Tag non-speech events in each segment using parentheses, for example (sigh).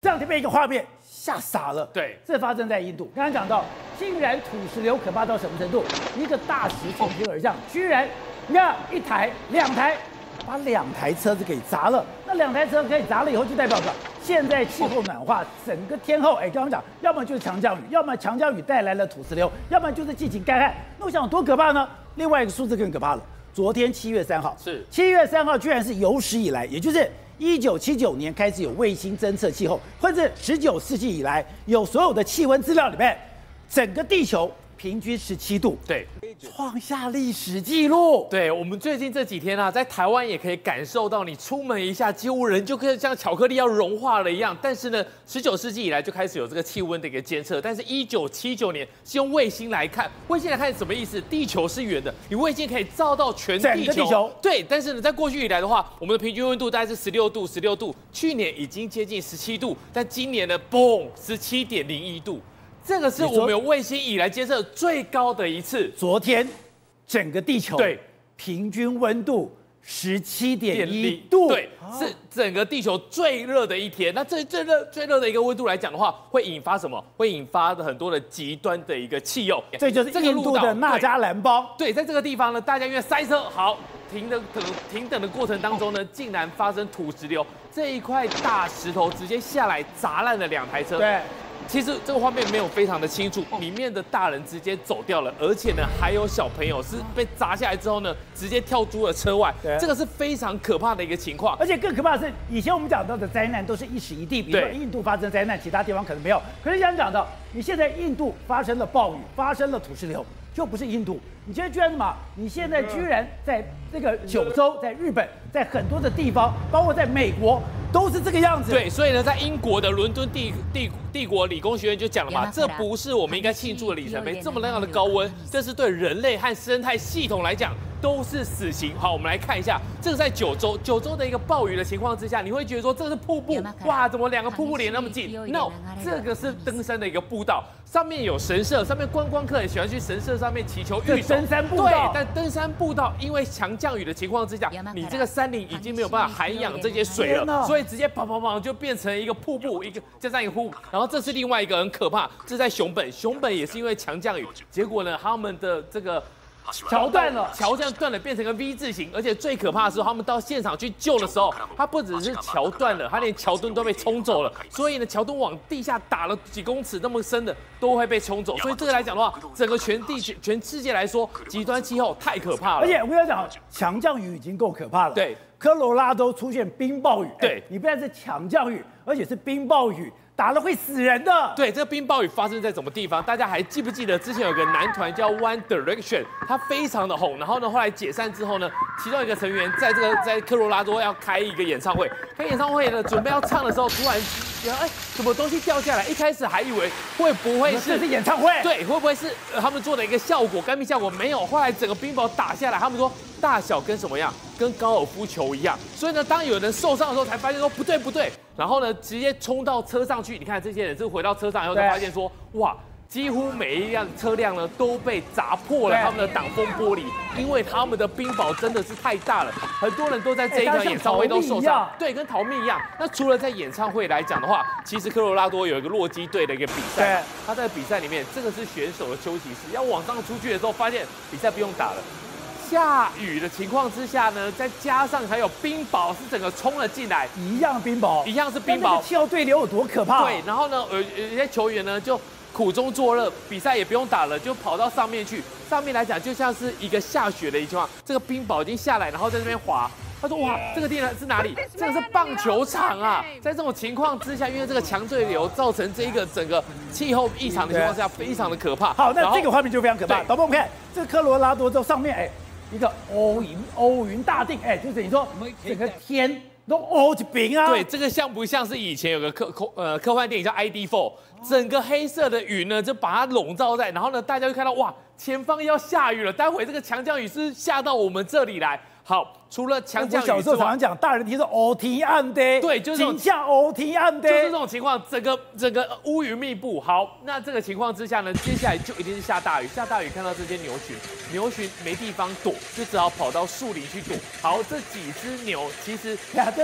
这样就被一个画面吓傻了。对，这发生在印度。刚刚讲到，竟然土石流可怕到什么程度？一个大石从天而降，居然你看一台、两台，把两台车子给砸了。那两台车可以砸了以后，就代表着现在气候暖化，整个天后，哎，刚刚讲，要么就是强降雨，要么强降雨带来了土石流，要么就是季节干旱。那我想有多可怕呢？另外一个数字更可怕了。昨天七月三号是七月三号，居然是有史以来，也就是一九七九年开始有卫星侦测气候，或者十九世纪以来有所有的气温资料里面，整个地球平均十七度，对，创下历史记录。对，我们最近这几天啊，在台湾也可以感受到，你出门一下，几乎人就可以像巧克力要融化了一样。但是呢，十九世纪以来就开始有这个气温的一个监测，但是一九七九年是用卫星来看，卫星来看什么意思？地球是圆的，你卫星可以照到全地球。地球对，但是呢，在过去以来的话，我们的平均温度大概是十六度，十六度，去年已经接近十七度，但今年呢，嘣，十七点零一度。这个是我们有卫星以来监测最高的一次。昨天，整个地球对平均温度十七点一度，对，是整个地球最热的一天。那最最热最热的一个温度来讲的话，会引发什么？会引发的很多的极端的一个气候。这就是印度的纳加兰邦。对，在这个地方呢，大家因为塞车，好停的等停等的过程当中呢，竟然发生土石流，这一块大石头直接下来砸烂了两台车。对。其实这个画面没有非常的清楚，里面的大人直接走掉了，而且呢还有小朋友是被砸下来之后呢，直接跳出了车外，这个是非常可怕的一个情况。而且更可怕的是，以前我们讲到的灾难都是一时一地，比如说印度发生灾难，其他地方可能没有。可是想讲到，你现在印度发生了暴雨，发生了土石流，就不是印度。你现在居然什么？你现在居然在这个九州，在日本，在很多的地方，包括在美国，都是这个样子。对，所以呢，在英国的伦敦帝帝帝国理工学院就讲了嘛，这不是我们应该庆祝的里程碑，这么那样的高温，这是对人类和生态系统来讲都是死刑。好，我们来看一下，这个在九州，九州的一个暴雨的情况之下，你会觉得说这是瀑布，哇，怎么两个瀑布连那么近？No，这个是登山的一个步道，上面有神社，上面观光客很喜欢去神社上面祈求御守。登山步道，对，但登山步道因为强降雨的情况之下，你这个山林已经没有办法涵养这些水了，所以直接砰砰砰就变成一个瀑布，一个就这样一个瀑布。然后这是另外一个很可怕，这是在熊本，熊本也是因为强降雨，结果呢，他们的这个。桥断了，桥这样断了，变成个 V 字形，而且最可怕的是，他们到现场去救的时候，它不只是桥断了，它连桥墩都被冲走了。所以呢，桥墩往地下打了几公尺那么深的，都会被冲走。所以这个来讲的话，整个全地全全世界来说，极端气候太可怕了。而且我跟你讲，强降雨已经够可怕了。对，科罗拉多出现冰暴雨，对，你不但是强降雨，而且是冰暴雨。打了会死人的。对，这个冰暴雨发生在什么地方？大家还记不记得之前有个男团叫 One Direction，他非常的红。然后呢，后来解散之后呢，其中一个成员在这个在科罗拉多要开一个演唱会，开演唱会呢，准备要唱的时候，突然觉得哎，什么东西掉下来？一开始还以为会不会是演唱会？对，会不会是他们做的一个效果？干冰效果没有。后来整个冰雹打下来，他们说大小跟什么样？跟高尔夫球一样。所以呢，当有人受伤的时候，才发现说不对不对。然后呢，直接冲到车上去。你看这些人，是回到车上以后才发现说，哇，几乎每一辆车辆呢都被砸破了他们的挡风玻璃，因为他们的冰雹真的是太大了，很多人都在这一场演唱会都受伤，对，跟逃命一样。那除了在演唱会来讲的话，其实科罗拉多有一个洛基队的一个比赛，他在比赛里面，这个是选手的休息室，要往上出去的时候，发现比赛不用打了。下雨的情况之下呢，再加上还有冰雹，是整个冲了进来，一样冰雹，一样是冰雹。气候对流有多可怕？对，然后呢，有有些球员呢就苦中作乐，比赛也不用打了，就跑到上面去。上面来讲就像是一个下雪的一句话，这个冰雹已经下来，然后在那边滑。他说：哇，这个地方是哪里？这个是棒球场啊！在这种情况之下，因为这个强对流造成这一个整个气候异常的情况下，非常的可怕。好，那这个画面就非常可怕。导播，我们看这个科罗拉多州上面，哎。一个乌云，乌云大定，哎，就等于说整个天都乌一平啊。对，这个像不像是以前有个科科呃科幻电影叫《ID Four》，整个黑色的云呢就把它笼罩在，然后呢大家就看到哇，前方要下雨了，待会这个强降雨是下到我们这里来。好，除了强降雨，小时候常常讲，大人提说乌天暗的，对，就是这种下乌天暗的，就是这种情况，整个整个乌云密布。好，那这个情况之下呢，接下来就一定是下大雨。下大雨，看到这些牛群，牛群没地方躲，就只好跑到树林去躲。好，这几只牛其实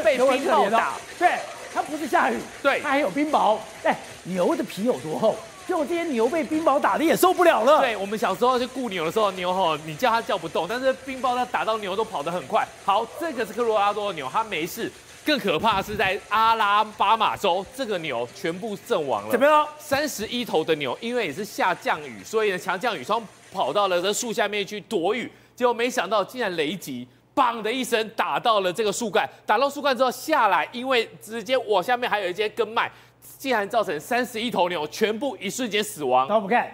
被冰雹打，对，它不是下雨，对，它还有冰雹。哎，牛的皮有多厚？就这些牛被冰雹打的也受不了了。对，我们小时候去雇牛的时候，牛吼你叫它叫不动，但是冰雹它打到牛都跑得很快。好，这个是科罗拉多的牛，它没事。更可怕的是在阿拉巴马州，这个牛全部阵亡了。怎么样？三十一头的牛，因为也是下降雨，所以呢强降雨霜跑到了这树下面去躲雨，结果没想到竟然雷击，砰的一声打到了这个树干，打到树干之后下来，因为直接我下面还有一些根脉。竟然造成三十一头牛全部一瞬间死亡。那我们看，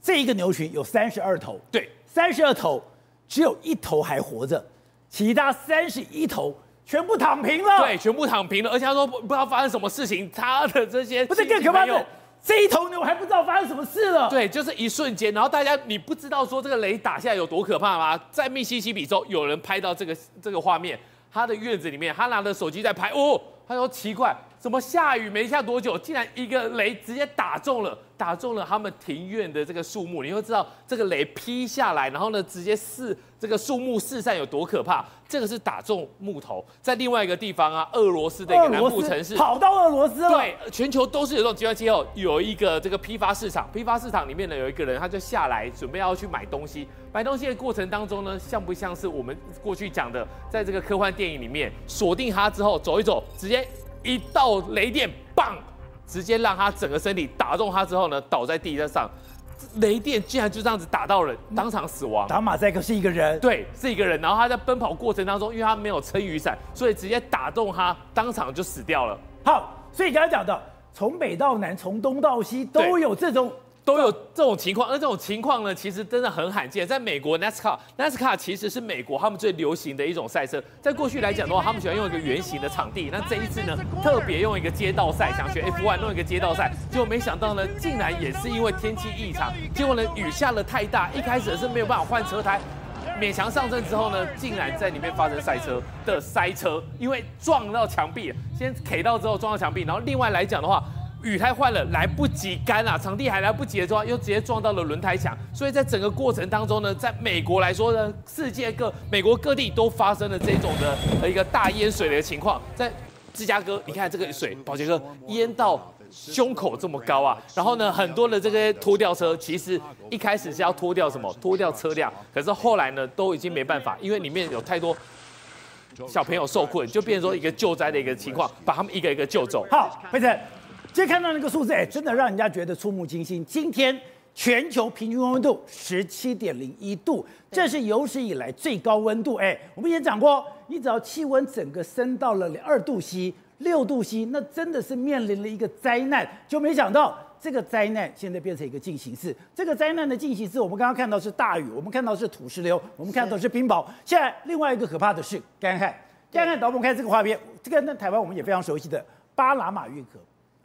这一个牛群有三十二头，对，三十二头只有一头还活着，其他三十一头全部躺平了。对，全部躺平了。而且他说不知道发生什么事情，他的这些不是更可怕的，这一头牛还不知道发生什么事了。对，就是一瞬间。然后大家你不知道说这个雷打下来有多可怕吗？在密西西比州有人拍到这个这个画面，他的院子里面，他拿着手机在拍，哦，他说奇怪。怎么下雨没下多久，竟然一个雷直接打中了，打中了他们庭院的这个树木。你会知道这个雷劈下来，然后呢，直接四这个树木四散有多可怕。这个是打中木头，在另外一个地方啊，俄罗斯的一个南部城市，跑到俄罗斯了。对，全球都是有这种极端气候。有一个这个批发市场，批发市场里面呢有一个人，他就下来准备要去买东西。买东西的过程当中呢，像不像是我们过去讲的，在这个科幻电影里面锁定他之后走一走，直接。一道雷电，棒，直接让他整个身体打中他之后呢，倒在地上。雷电竟然就这样子打到人，当场死亡。打马赛克是一个人，对，是一个人。然后他在奔跑过程当中，因为他没有撑雨伞，所以直接打中他，当场就死掉了。好，所以刚才讲的，从北到南，从东到西都有这种。都有这种情况，而这种情况呢，其实真的很罕见。在美国，NASCAR，NASCAR 其实是美国他们最流行的一种赛车。在过去来讲的话，他们喜欢用一个圆形的场地。那这一次呢，特别用一个街道赛，想学 F1 弄一个街道赛，结果没想到呢，竟然也是因为天气异常，结果呢，雨下了太大，一开始是没有办法换车胎，勉强上阵之后呢，竟然在里面发生赛车的塞车，因为撞到墙壁，先 K 到之后撞到墙壁，然后另外来讲的话。雨胎坏了，来不及干啊，场地还来不及的时候，又直接撞到了轮胎墙。所以在整个过程当中呢，在美国来说呢，世界各美国各地都发生了这种的呃一个大淹水的情况。在芝加哥，你看这个水，宝杰哥淹到胸口这么高啊。然后呢，很多的这些拖吊车，其实一开始是要拖掉什么？拖掉车辆。可是后来呢，都已经没办法，因为里面有太多小朋友受困，就变成说一个救灾的一个情况，把他们一个一个救走。好，辉诚。今天看到那个数字，哎，真的让人家觉得触目惊心。今天全球平均温度十七点零一度，这是有史以来最高温度。哎，我们也讲过，你只要气温整个升到了二度 C、六度 C，那真的是面临了一个灾难。就没想到这个灾难现在变成一个进行式。这个灾难的进行式，我们刚刚看到是大雨，我们看到是土石流，我们看到是冰雹。现在另外一个可怕的是干旱。干旱，导播看这个画面，这个在台湾我们也非常熟悉的巴拿马运河。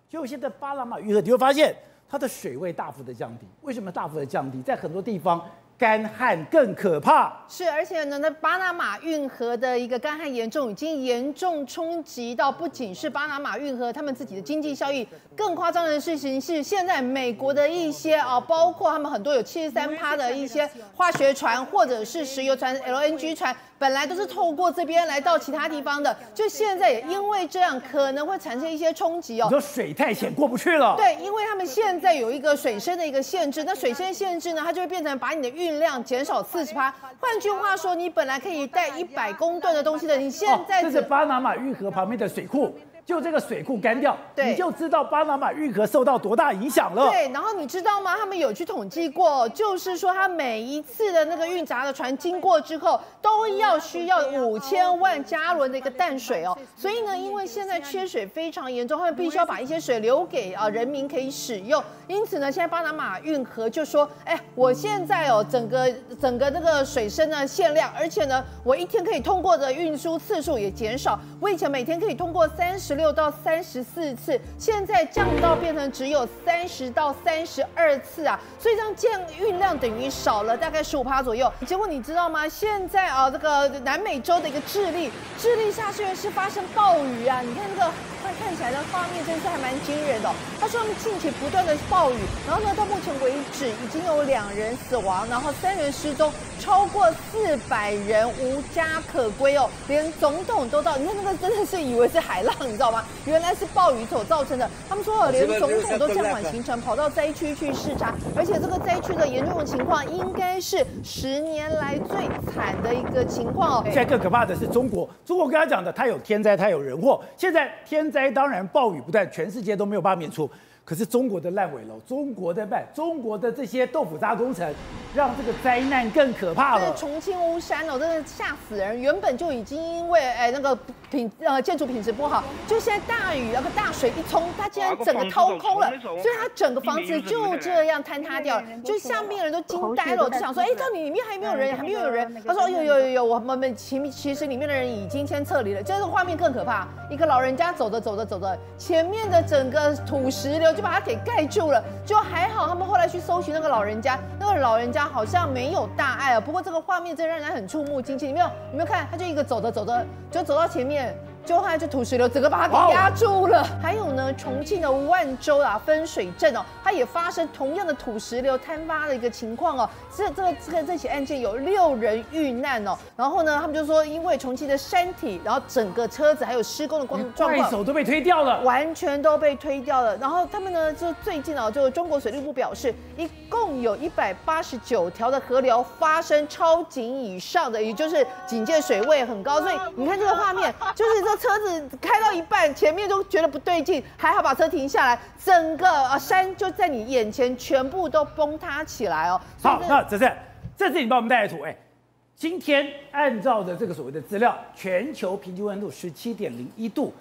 就现在巴拿马运河，你会发现它的水位大幅的降低。为什么大幅的降低？在很多地方干旱更可怕。是，而且呢，那巴拿马运河的一个干旱严重，已经严重冲击到不仅是巴拿马运河他们自己的经济效益。更夸张的事情是，现在美国的一些啊，包括他们很多有七十三趴的一些化学船或者是石油船 LNG 船。本来都是透过这边来到其他地方的，就现在也因为这样可能会产生一些冲击哦。你说水太浅过不去了？对，因为他们现在有一个水深的一个限制，那水深限制呢，它就会变成把你的运量减少四十趴。换句话说，你本来可以带一百公吨的东西的，你现在、哦、这是巴拿马运河旁边的水库。就这个水库干掉，对，你就知道巴拿马运河受到多大影响了。对，然后你知道吗？他们有去统计过，就是说他每一次的那个运闸的船经过之后，都要需要五千万加仑的一个淡水哦。所以呢，因为现在缺水非常严重，他们必须要把一些水留给啊人民可以使用。因此呢，现在巴拿马运河就说，哎，我现在哦，整个整个那个水深呢限量，而且呢，我一天可以通过的运输次数也减少。我以前每天可以通过三十。六到三十四次，现在降到变成只有三十到三十二次啊，所以这样降运量等于少了大概十五趴左右。结果你知道吗？现在啊，这个南美洲的一个智利，智利下是是发生暴雨啊，你看这个快看起来的画面真是还蛮惊人的。他说他们近期不断的暴雨，然后呢，到目前为止已经有两人死亡，然后三人失踪，超过四百人无家可归哦，连总统都到。你看那个真的是以为是海浪，你知道吗？原来是暴雨所造成的。他们说连总统都暂缓行程，跑到灾区去视察，而且这个灾区的严重的情况应该是十年来最惨的一个情况哦。现在更可怕的是中国，中国跟他讲的，他有天灾，他有人祸。现在天灾当然暴雨不断，全世界都没有办法免除。可是中国的烂尾楼，中国的烂，中国的这些豆腐渣工程，让这个灾难更可怕了。重庆巫山哦，真的吓死人！原本就已经因为哎那个品呃建筑品质不好，就现在大雨那个大水一冲，它竟然整个掏空了，所以它整个房子就这样坍塌掉了。就下面的人都惊呆了，就想说，哎，到底里面还有没有人？还没有人？他说，有有有有，我们其其实里面的人已经先撤离了。这个画面更可怕，一个老人家走着走着走着，前面的整个土石流。就把它给盖住了，就还好。他们后来去搜寻那个老人家，那个老人家好像没有大碍啊。不过这个画面真的让人很触目惊心。你没有？有没有看？他就一个走着走着，就走到前面。就后来就土石流整个把它给压住了。还有呢，重庆的万州啊分水镇哦，它也发生同样的土石流坍塌的一个情况哦。这这个这个这起案件有六人遇难哦。然后呢，他们就说因为重庆的山体，然后整个车子还有施工的状状况，手都被推掉了，完全都被推掉了。然后他们呢，就最近哦，就中国水利部表示，一共有一百八十九条的河流发生超警以上的，也就是警戒水位很高。所以你看这个画面，就是这。车子开到一半，前面都觉得不对劲，还好把车停下来，整个啊山就在你眼前全部都崩塌起来哦。好，那这是这次你帮我们带来的图，哎，今天按照的这个所谓的资料，全球平均温度十七点零一度，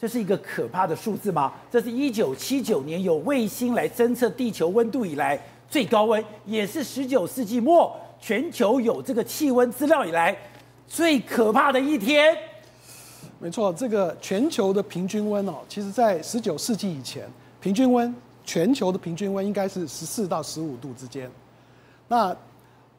这是一个可怕的数字吗？这是一九七九年有卫星来侦测地球温度以来最高温，也是十九世纪末全球有这个气温资料以来最可怕的一天。没错，这个全球的平均温哦，其实在十九世纪以前，平均温全球的平均温应该是十四到十五度之间。那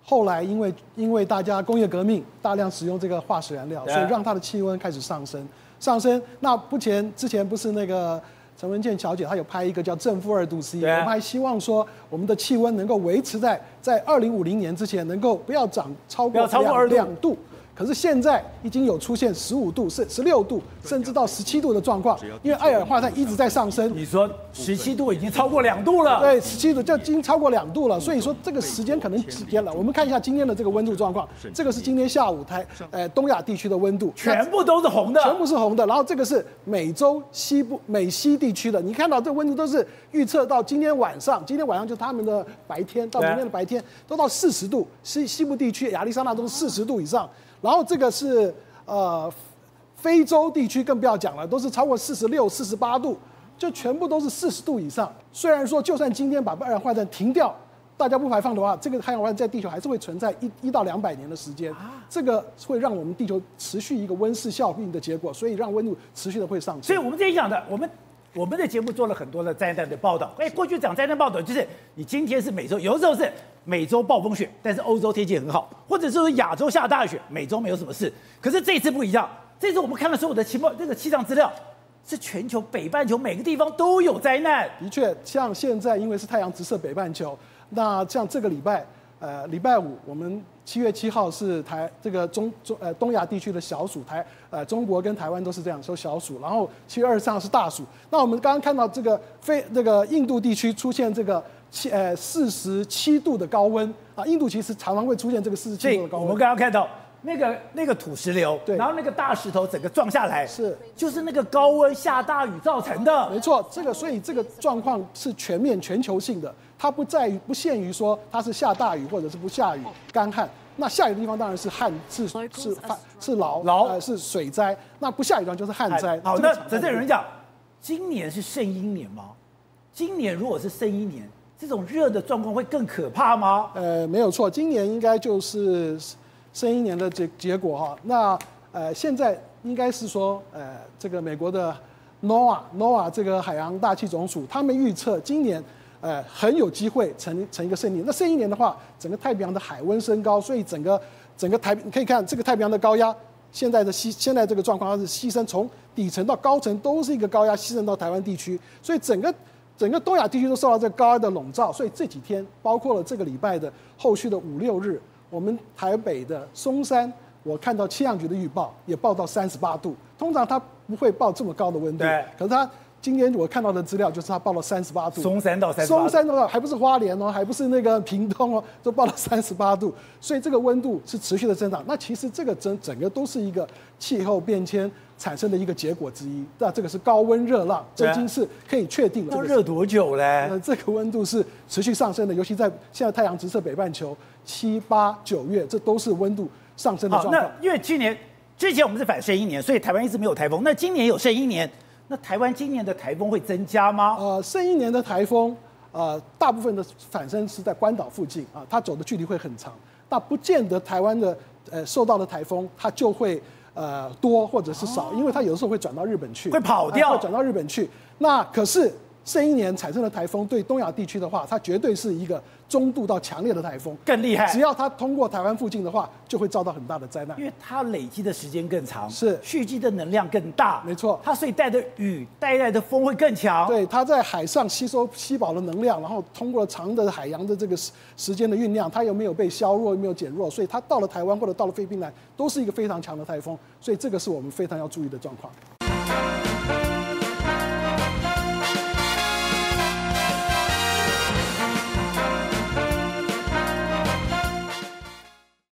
后来因为因为大家工业革命，大量使用这个化石燃料，所以让它的气温开始上升。上升。那不前之前不是那个陈文健小姐她有拍一个叫正负二度 C，我们还希望说我们的气温能够维持在在二零五零年之前能够不要涨超过两两度。可是现在已经有出现十五度、甚十六度，甚至到十七度的状况，因为二氧化碳一直在上升。你说十七度已经超过两度了？对，十七度就已经超过两度了。所以说这个时间可能几天了？我们看一下今天的这个温度状况。这个是今天下午台呃东亚地区的温度，全部都是红的，全部是红的。然后这个是美洲西部美西地区的，你看到这温度都是预测到今天晚上，今天晚上就他们的白天，到明天的白天都到四十度。西西部地区亚利桑那都是四十度以上。然后这个是呃非洲地区，更不要讲了，都是超过四十六、四十八度，就全部都是四十度以上。虽然说，就算今天把二氧化碳停掉，大家不排放的话，这个二氧化碳在地球还是会存在一一到两百年的时间。这个会让我们地球持续一个温室效应的结果，所以让温度持续的会上升。所以我们这里讲的，我们我们的节目做了很多的灾难的报道。哎，过去讲灾难报道就是你今天是美洲，有的时候是。美洲暴风雪，但是欧洲天气很好，或者是说亚洲下大雪，美洲没有什么事。可是这次不一样，这次我们看了所有的情报，这个气象资料是全球北半球每个地方都有灾难。的确，像现在因为是太阳直射北半球，那像这个礼拜，呃，礼拜五我们七月七号是台这个中中呃东亚地区的小暑，台呃中国跟台湾都是这样说小暑，然后七月二十三号是大暑。那我们刚刚看到这个非这个印度地区出现这个。七呃四十七度的高温啊，印度其实常常会出现这个四十七度的高温。我们刚刚看到那个那个土石流，对，然后那个大石头整个撞下来，是就是那个高温下大雨造成的。没错，这个所以这个状况是全面全球性的，它不在于不限于说它是下大雨或者是不下雨干旱。那下雨的地方当然是旱是是是是涝涝呃是水灾，那不下雨的地方就是旱灾。好，那这这有人讲，今年是圣婴年吗？今年如果是圣婴年。这种热的状况会更可怕吗？呃，没有错，今年应该就是圣婴年的结结果哈。那呃，现在应该是说，呃，这个美国的 NOAA NOAA 这个海洋大气总署，他们预测今年呃很有机会成成一个胜利。那圣婴年的话，整个太平洋的海温升高，所以整个整个太你可以看这个太平洋的高压现在的牺现在这个状况，它是牺牲从底层到高层都是一个高压牺牲到台湾地区，所以整个整个东亚地区都受到这个高压的笼罩，所以这几天包括了这个礼拜的后续的五六日，我们台北的松山，我看到气象局的预报也报到三十八度，通常它不会报这么高的温度，对，可是它。今天我看到的资料就是它报了三十八度，松山到三十八，松山的话还不是花莲哦，还不是那个屏东哦，都报了 (laughs) 三十八度，所以这个温度是持续的增长。那其实这个整整个都是一个气候变迁产生的一个结果之一。那这个是高温热浪，这已经是可以确定的。要热多久嘞？呃，这个温度是持续上升的，尤其在现在太阳直射北半球，七八九月这都是温度上升的状况。那因为去年之前我们是反圣一年，所以台湾一直没有台风。那今年有剩一年。那台湾今年的台风会增加吗？呃，剩一年的台风，呃，大部分的反生是在关岛附近啊，它走的距离会很长，那不见得台湾的呃受到的台风它就会呃多或者是少，因为它有的时候会转到日本去，会跑掉，会转到日本去。那可是圣婴年产生的台风对东亚地区的话，它绝对是一个。中度到强烈的台风。更厉害，只要它通过台湾附近的话，就会遭到很大的灾难，因为它累积的时间更长，是。蓄积的能量更大，没错，它所以带的雨带来的风会更强，对，它在海上吸收吸饱了能量，然后通过长的海洋的这个时时间的酝酿，它又没有被削弱，又没有减弱，所以它到了台湾或者到了菲律宾来，都是一个非常强的台风，所以这个是我们非常要注意的状况。